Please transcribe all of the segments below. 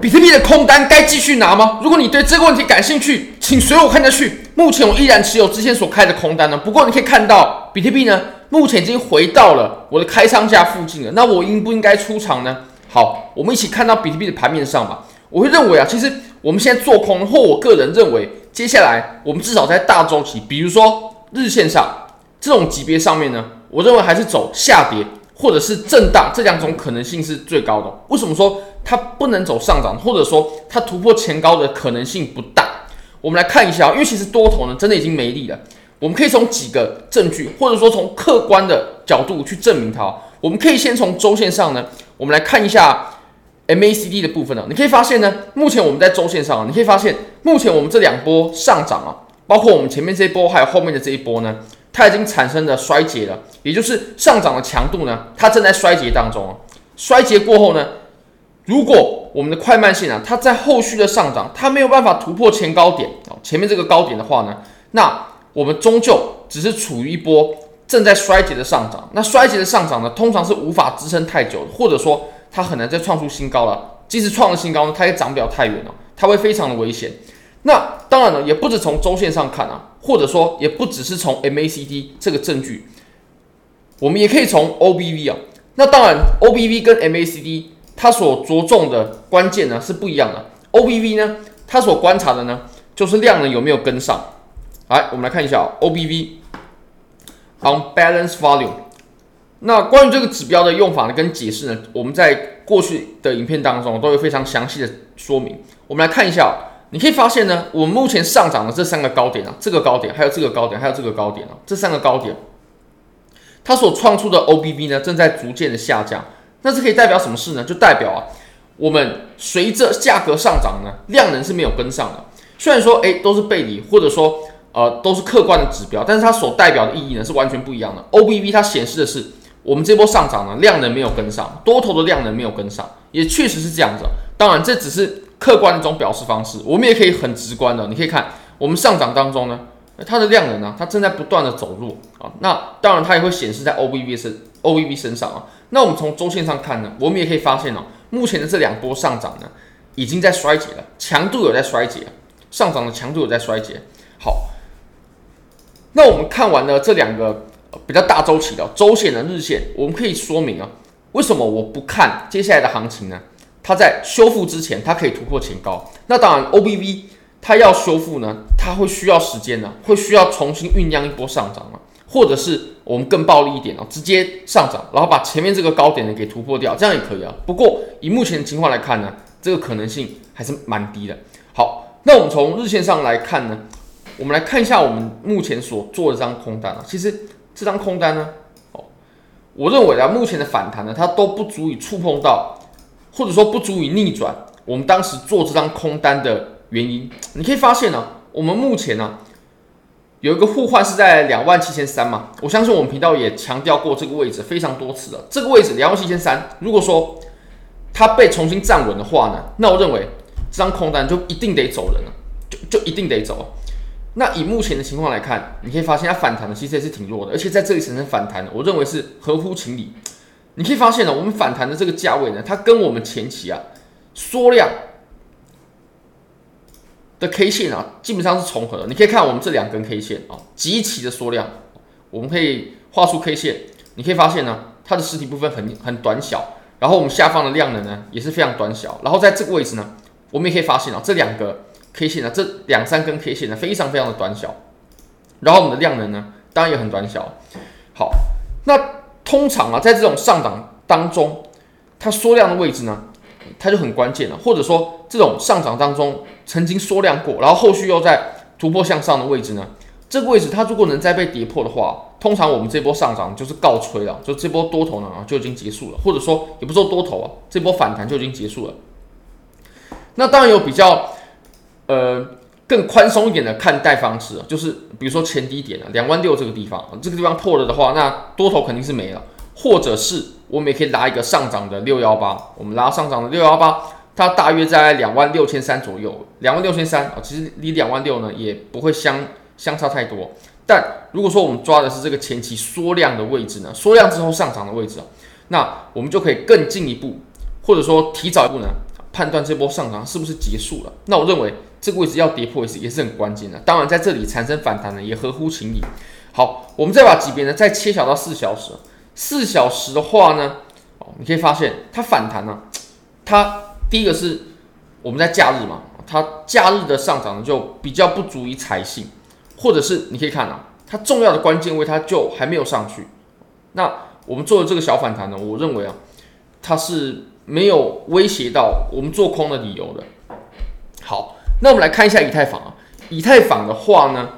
比特币的空单该继续拿吗？如果你对这个问题感兴趣，请随我看下去。目前我依然持有之前所开的空单呢，不过你可以看到，比特币呢目前已经回到了我的开仓价附近了。那我应不应该出场呢？好，我们一起看到比特币的盘面上吧。我会认为啊，其实我们现在做空，或我个人认为，接下来我们至少在大周期，比如说日线上这种级别上面呢，我认为还是走下跌或者是震荡这两种可能性是最高的。为什么说它不能走上涨，或者说它突破前高的可能性不大？我们来看一下啊，因为其实多头呢真的已经没力了。我们可以从几个证据，或者说从客观的角度去证明它。我们可以先从周线上呢，我们来看一下。MACD 的部分呢，你可以发现呢，目前我们在周线上，你可以发现，目前我们这两波上涨啊，包括我们前面这一波，还有后面的这一波呢，它已经产生了衰竭了，也就是上涨的强度呢，它正在衰竭当中啊。衰竭过后呢，如果我们的快慢线啊，它在后续的上涨，它没有办法突破前高点啊，前面这个高点的话呢，那我们终究只是处于一波正在衰竭的上涨。那衰竭的上涨呢，通常是无法支撑太久，或者说。它很难再创出新高了，即使创了新高呢，它也涨不了太远了，它会非常的危险。那当然了，也不止从周线上看啊，或者说也不只是从 MACD 这个证据，我们也可以从 OBV 啊。那当然，OBV 跟 MACD 它所着重的关键呢是不一样的。OBV 呢，它所观察的呢就是量能有没有跟上。来，我们来看一下 OBV，Unbalanced Volume。那关于这个指标的用法呢，跟解释呢，我们在过去的影片当中都有非常详细的说明。我们来看一下，你可以发现呢，我们目前上涨的这三个高点啊，这个高点，还有这个高点，还有这个高点啊，这三个高点，它所创出的 OBV 呢，正在逐渐的下降。那这可以代表什么事呢？就代表啊，我们随着价格上涨呢，量能是没有跟上的。虽然说，诶，都是背离，或者说，呃，都是客观的指标，但是它所代表的意义呢，是完全不一样的。OBV 它显示的是。我们这波上涨呢，量能没有跟上，多头的量能没有跟上，也确实是这样子。当然，这只是客观的一种表示方式，我们也可以很直观的，你可以看我们上涨当中呢，它的量能呢，它正在不断的走弱啊。那当然，它也会显示在 O B B 是 OBB 身上啊。那我们从周线上看呢，我们也可以发现哦，目前的这两波上涨呢，已经在衰竭了，强度有在衰竭，上涨的强度有在衰竭。好，那我们看完了这两个。比较大周期的周线的日线，我们可以说明啊，为什么我不看接下来的行情呢？它在修复之前，它可以突破前高。那当然，OBV 它要修复呢，它会需要时间呢，会需要重新酝酿一波上涨啊，或者是我们更暴力一点啊，直接上涨，然后把前面这个高点呢给突破掉，这样也可以啊。不过以目前的情况来看呢，这个可能性还是蛮低的。好，那我们从日线上来看呢，我们来看一下我们目前所做的这张空单啊，其实。这张空单呢，哦，我认为啊，目前的反弹呢，它都不足以触碰到，或者说不足以逆转我们当时做这张空单的原因。你可以发现呢，我们目前呢有一个互换是在两万七千三嘛，我相信我们频道也强调过这个位置非常多次了。这个位置两万七千三，如果说它被重新站稳的话呢，那我认为这张空单就一定得走人了，就就一定得走。那以目前的情况来看，你可以发现它反弹的其实也是挺弱的，而且在这里产生反弹，我认为是合乎情理。你可以发现呢，我们反弹的这个价位呢，它跟我们前期啊缩量的 K 线啊，基本上是重合的。你可以看我们这两根 K 线啊，极其的缩量，我们可以画出 K 线，你可以发现呢，它的实体部分很很短小，然后我们下方的量能呢也是非常短小，然后在这个位置呢，我们也可以发现啊，这两个。K 线呢，这两三根 K 线呢，非常非常的短小，然后我们的量能呢，当然也很短小。好，那通常啊，在这种上涨当中，它缩量的位置呢，它就很关键了。或者说，这种上涨当中曾经缩量过，然后后续又在突破向上的位置呢，这个位置它如果能再被跌破的话，通常我们这波上涨就是告吹了，就这波多头呢就已经结束了，或者说也不说多头啊，这波反弹就已经结束了。那当然有比较。呃，更宽松一点的看待方式，就是比如说前低点啊，两万六这个地方，这个地方破了的话，那多头肯定是没了。或者是我们也可以拉一个上涨的六幺八，我们拉上涨的六幺八，它大约在两万六千三左右，两万六千三啊，其实离两万六呢也不会相相差太多。但如果说我们抓的是这个前期缩量的位置呢，缩量之后上涨的位置啊，那我们就可以更进一步，或者说提早一步呢。判断这波上涨是不是结束了。那我认为这个位置要跌破也是也是很关键的。当然在这里产生反弹呢，也合乎情理。好，我们再把级别呢再切小到四小时。四小时的话呢，哦，你可以发现它反弹呢，它第一个是我们在假日嘛，它假日的上涨呢就比较不足以采信，或者是你可以看啊，它重要的关键位它就还没有上去。那我们做的这个小反弹呢，我认为啊，它是没有威胁到我们做空的理由的。好，那我们来看一下以太坊啊，以太坊的话呢。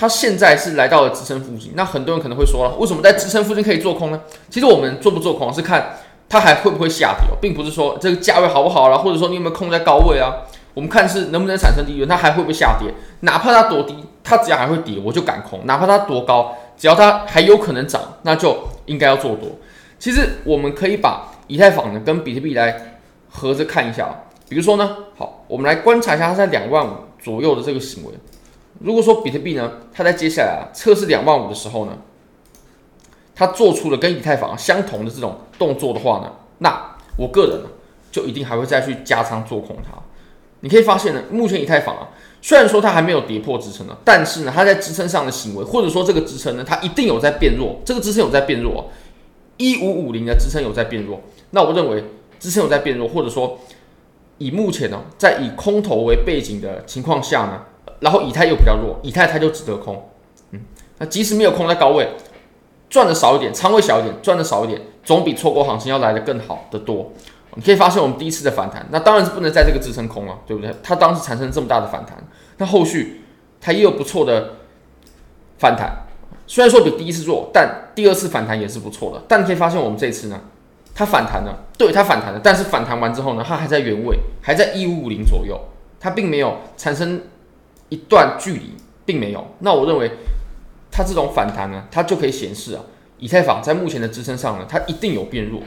它现在是来到了支撑附近，那很多人可能会说了，为什么在支撑附近可以做空呢？其实我们做不做空是看它还会不会下跌，并不是说这个价位好不好啦，或者说你有没有空在高位啊。我们看是能不能产生利润，它还会不会下跌？哪怕它多低，它只要还会跌，我就敢空；哪怕它多高，只要它还有可能涨，那就应该要做多。其实我们可以把以太坊呢跟比特币来合着看一下，比如说呢，好，我们来观察一下它在两万五左右的这个行为。如果说比特币呢，它在接下来啊测试两万五的时候呢，它做出了跟以太坊相同的这种动作的话呢，那我个人呢就一定还会再去加仓做空它。你可以发现呢，目前以太坊啊，虽然说它还没有跌破支撑呢，但是呢，它在支撑上的行为，或者说这个支撑呢，它一定有在变弱，这个支撑有在变弱，一五五零的支撑有在变弱。那我认为支撑有在变弱，或者说以目前呢，在以空头为背景的情况下呢。然后以太又比较弱，以太它就值得空，嗯，那即使没有空在高位，赚的少一点，仓位小一点，赚的少一点，总比错过行情要来的更好的多。你可以发现我们第一次的反弹，那当然是不能在这个支撑空了，对不对？它当时产生这么大的反弹，那后续它也有不错的反弹，虽然说比第一次弱，但第二次反弹也是不错的。但你可以发现我们这次呢，它反弹了，对，它反弹了，但是反弹完之后呢，它还在原位，还在一五五零左右，它并没有产生。一段距离并没有，那我认为它这种反弹呢，它就可以显示啊，以太坊在目前的支撑上呢，它一定有变弱，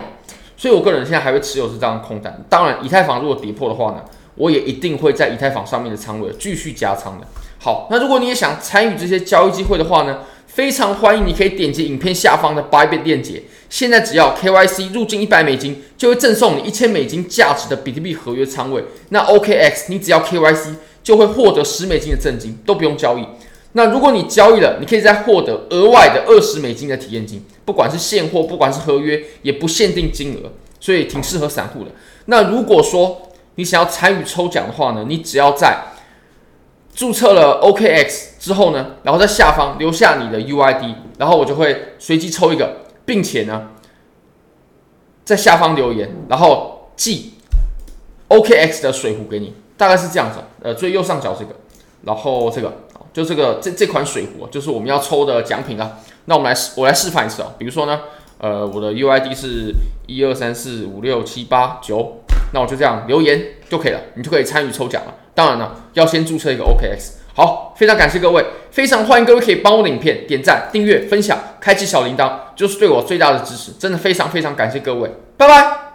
所以我个人现在还会持有这张空单。当然，以太坊如果跌破的话呢，我也一定会在以太坊上面的仓位继续加仓的。好，那如果你也想参与这些交易机会的话呢，非常欢迎你可以点击影片下方的 Bybit 链接，现在只要 KYC 入境一百美金，就会赠送你一千美金价值的比特币合约仓位。那 OKX 你只要 KYC。就会获得十美金的赠金，都不用交易。那如果你交易了，你可以再获得额外的二十美金的体验金，不管是现货，不管是合约，也不限定金额，所以挺适合散户的。那如果说你想要参与抽奖的话呢，你只要在注册了 OKX 之后呢，然后在下方留下你的 UID，然后我就会随机抽一个，并且呢，在下方留言，然后寄 OKX 的水壶给你。大概是这样子，呃，最右上角这个，然后这个，就这个这这款水壶，就是我们要抽的奖品啊。那我们来示，我来示范一次啊。比如说呢，呃，我的 UID 是一二三四五六七八九，那我就这样留言就可以了，你就可以参与抽奖了。当然呢，要先注册一个 OKX。好，非常感谢各位，非常欢迎各位可以帮我的影片点赞、订阅、分享、开启小铃铛，就是对我最大的支持。真的非常非常感谢各位，拜拜。